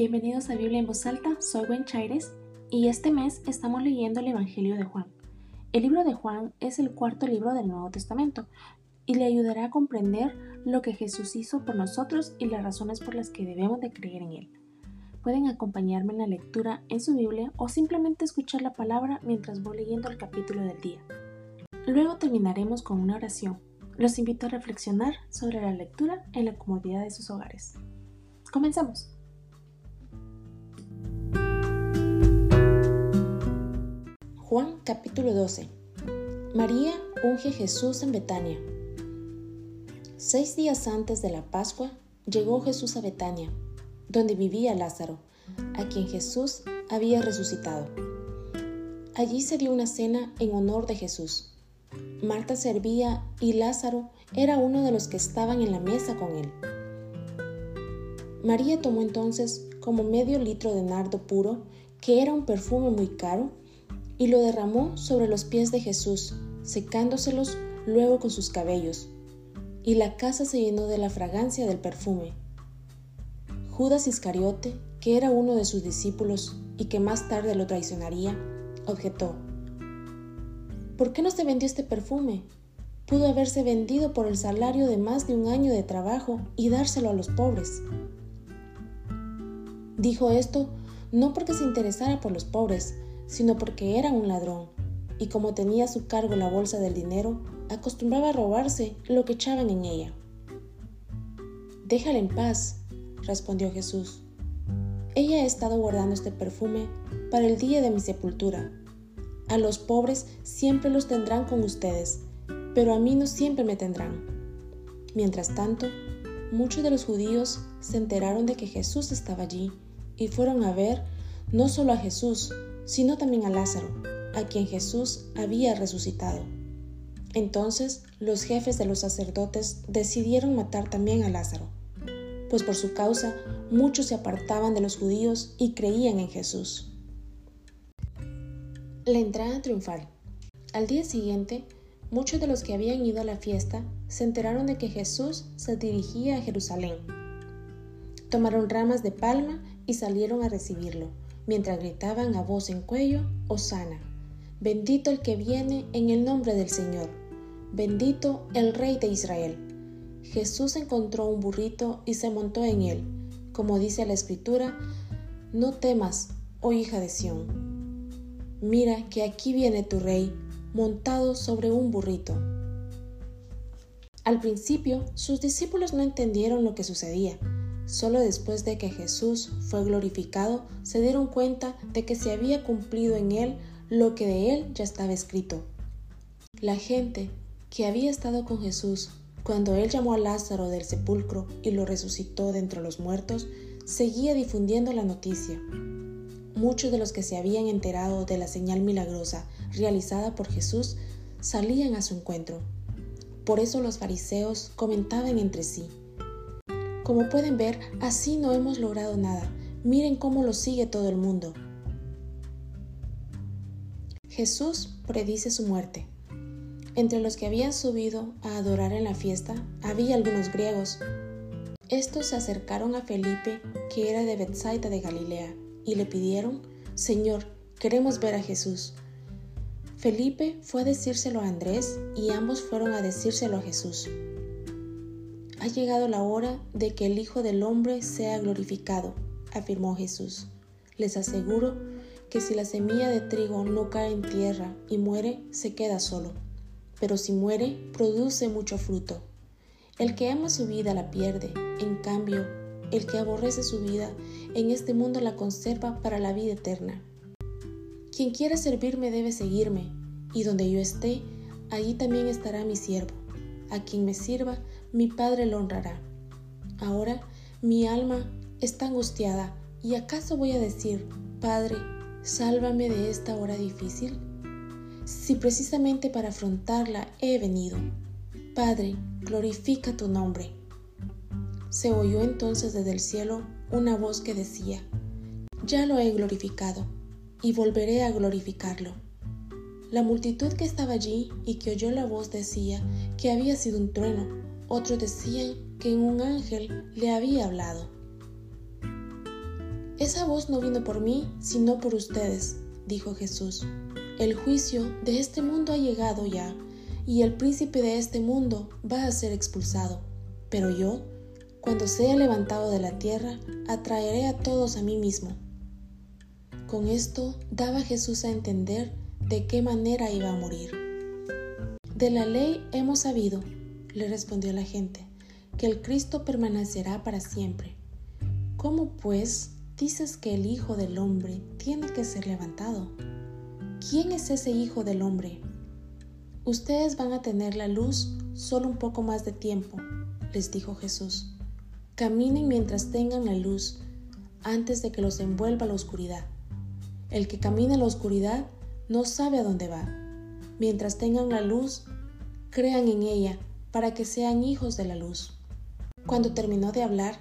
Bienvenidos a Biblia en voz alta, soy Gwen Chaires y este mes estamos leyendo el Evangelio de Juan. El libro de Juan es el cuarto libro del Nuevo Testamento y le ayudará a comprender lo que Jesús hizo por nosotros y las razones por las que debemos de creer en Él. Pueden acompañarme en la lectura en su Biblia o simplemente escuchar la palabra mientras voy leyendo el capítulo del día. Luego terminaremos con una oración. Los invito a reflexionar sobre la lectura en la comodidad de sus hogares. Comenzamos. Juan capítulo 12 María unge Jesús en Betania. Seis días antes de la Pascua llegó Jesús a Betania, donde vivía Lázaro, a quien Jesús había resucitado. Allí se dio una cena en honor de Jesús. Marta servía y Lázaro era uno de los que estaban en la mesa con él. María tomó entonces como medio litro de nardo puro, que era un perfume muy caro, y lo derramó sobre los pies de Jesús, secándoselos luego con sus cabellos. Y la casa se llenó de la fragancia del perfume. Judas Iscariote, que era uno de sus discípulos y que más tarde lo traicionaría, objetó, ¿Por qué no se vendió este perfume? Pudo haberse vendido por el salario de más de un año de trabajo y dárselo a los pobres. Dijo esto no porque se interesara por los pobres, sino porque era un ladrón, y como tenía a su cargo la bolsa del dinero, acostumbraba a robarse lo que echaban en ella. Déjala en paz, respondió Jesús. Ella ha estado guardando este perfume para el día de mi sepultura. A los pobres siempre los tendrán con ustedes, pero a mí no siempre me tendrán. Mientras tanto, muchos de los judíos se enteraron de que Jesús estaba allí y fueron a ver no solo a Jesús, sino también a Lázaro, a quien Jesús había resucitado. Entonces los jefes de los sacerdotes decidieron matar también a Lázaro, pues por su causa muchos se apartaban de los judíos y creían en Jesús. La entrada triunfal. Al día siguiente, muchos de los que habían ido a la fiesta se enteraron de que Jesús se dirigía a Jerusalén. Tomaron ramas de palma y salieron a recibirlo mientras gritaban a voz en cuello, Osana, bendito el que viene en el nombre del Señor, bendito el Rey de Israel. Jesús encontró un burrito y se montó en él, como dice la Escritura, no temas, oh hija de Sión. Mira que aquí viene tu rey, montado sobre un burrito. Al principio, sus discípulos no entendieron lo que sucedía Solo después de que Jesús fue glorificado se dieron cuenta de que se había cumplido en él lo que de él ya estaba escrito. La gente que había estado con Jesús cuando él llamó a Lázaro del sepulcro y lo resucitó de entre los muertos, seguía difundiendo la noticia. Muchos de los que se habían enterado de la señal milagrosa realizada por Jesús salían a su encuentro. Por eso los fariseos comentaban entre sí, como pueden ver, así no hemos logrado nada. Miren cómo lo sigue todo el mundo. Jesús predice su muerte. Entre los que habían subido a adorar en la fiesta había algunos griegos. Estos se acercaron a Felipe, que era de Bethsaida de Galilea, y le pidieron, Señor, queremos ver a Jesús. Felipe fue a decírselo a Andrés y ambos fueron a decírselo a Jesús ha llegado la hora de que el Hijo del Hombre sea glorificado, afirmó Jesús. Les aseguro que si la semilla de trigo no cae en tierra y muere, se queda solo, pero si muere, produce mucho fruto. El que ama su vida la pierde, en cambio, el que aborrece su vida en este mundo la conserva para la vida eterna. Quien quiera servirme debe seguirme, y donde yo esté, allí también estará mi siervo. A quien me sirva, mi Padre lo honrará. Ahora mi alma está angustiada, ¿y acaso voy a decir, Padre, sálvame de esta hora difícil? Si precisamente para afrontarla he venido. Padre, glorifica tu nombre. Se oyó entonces desde el cielo una voz que decía, Ya lo he glorificado, y volveré a glorificarlo. La multitud que estaba allí y que oyó la voz decía que había sido un trueno, otros decían que un ángel le había hablado. Esa voz no vino por mí, sino por ustedes, dijo Jesús. El juicio de este mundo ha llegado ya, y el príncipe de este mundo va a ser expulsado. Pero yo, cuando sea levantado de la tierra, atraeré a todos a mí mismo. Con esto daba Jesús a entender de qué manera iba a morir. De la ley hemos sabido, le respondió la gente, que el Cristo permanecerá para siempre. ¿Cómo pues dices que el Hijo del Hombre tiene que ser levantado? ¿Quién es ese Hijo del Hombre? Ustedes van a tener la luz solo un poco más de tiempo, les dijo Jesús. Caminen mientras tengan la luz, antes de que los envuelva la oscuridad. El que camina en la oscuridad no sabe a dónde va. Mientras tengan la luz, crean en ella para que sean hijos de la luz. Cuando terminó de hablar,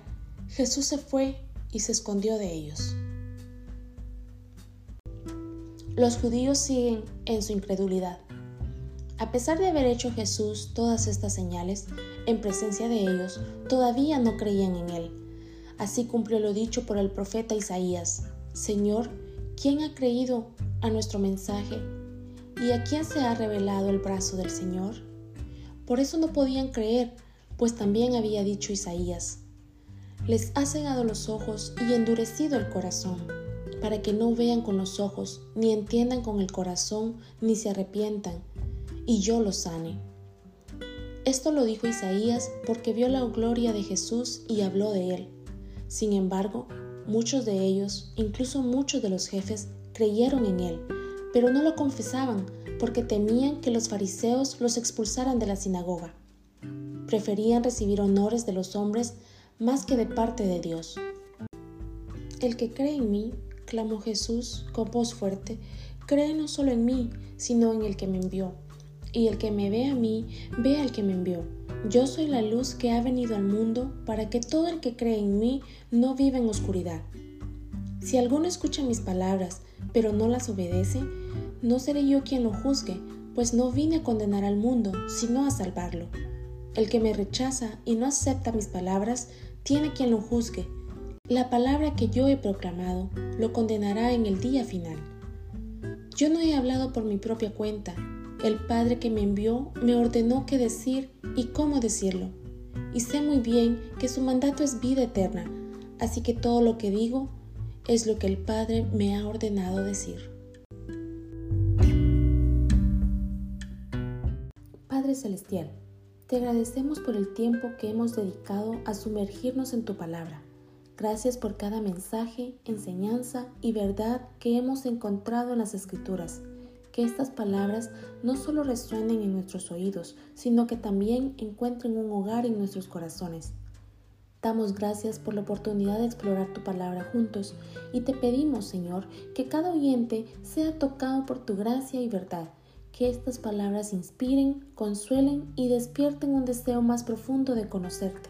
Jesús se fue y se escondió de ellos. Los judíos siguen en su incredulidad. A pesar de haber hecho Jesús todas estas señales en presencia de ellos, todavía no creían en él. Así cumplió lo dicho por el profeta Isaías. Señor, ¿quién ha creído a nuestro mensaje? ¿Y a quién se ha revelado el brazo del Señor? Por eso no podían creer, pues también había dicho Isaías. Les ha cegado los ojos y endurecido el corazón, para que no vean con los ojos, ni entiendan con el corazón, ni se arrepientan y yo lo sane. Esto lo dijo Isaías porque vio la gloria de Jesús y habló de él. Sin embargo, muchos de ellos, incluso muchos de los jefes, creyeron en él, pero no lo confesaban porque temían que los fariseos los expulsaran de la sinagoga. Preferían recibir honores de los hombres más que de parte de Dios. El que cree en mí, clamó Jesús con voz fuerte, cree no solo en mí, sino en el que me envió y el que me ve a mí, ve al que me envió. Yo soy la luz que ha venido al mundo para que todo el que cree en mí no viva en oscuridad. Si alguno escucha mis palabras, pero no las obedece, no seré yo quien lo juzgue, pues no vine a condenar al mundo, sino a salvarlo. El que me rechaza y no acepta mis palabras, tiene quien lo juzgue. La palabra que yo he proclamado lo condenará en el día final. Yo no he hablado por mi propia cuenta, el Padre que me envió me ordenó qué decir y cómo decirlo. Y sé muy bien que su mandato es vida eterna, así que todo lo que digo es lo que el Padre me ha ordenado decir. Celestial, te agradecemos por el tiempo que hemos dedicado a sumergirnos en tu palabra. Gracias por cada mensaje, enseñanza y verdad que hemos encontrado en las Escrituras que estas palabras no solo resuenen en nuestros oídos, sino que también encuentren un hogar en nuestros corazones. Damos gracias por la oportunidad de explorar tu palabra juntos y te pedimos, Señor, que cada oyente sea tocado por tu gracia y verdad, que estas palabras inspiren, consuelen y despierten un deseo más profundo de conocerte.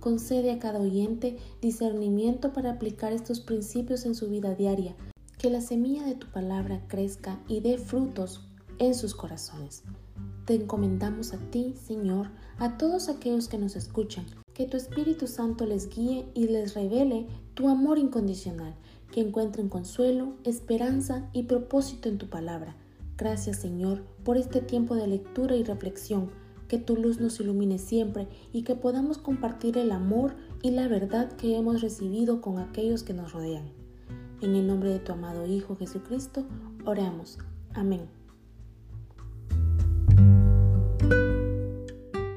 Concede a cada oyente discernimiento para aplicar estos principios en su vida diaria que la semilla de tu palabra crezca y dé frutos en sus corazones. Te encomendamos a ti, Señor, a todos aquellos que nos escuchan, que tu Espíritu Santo les guíe y les revele tu amor incondicional, que encuentren consuelo, esperanza y propósito en tu palabra. Gracias, Señor, por este tiempo de lectura y reflexión, que tu luz nos ilumine siempre y que podamos compartir el amor y la verdad que hemos recibido con aquellos que nos rodean. En el nombre de tu amado Hijo Jesucristo, oramos. Amén.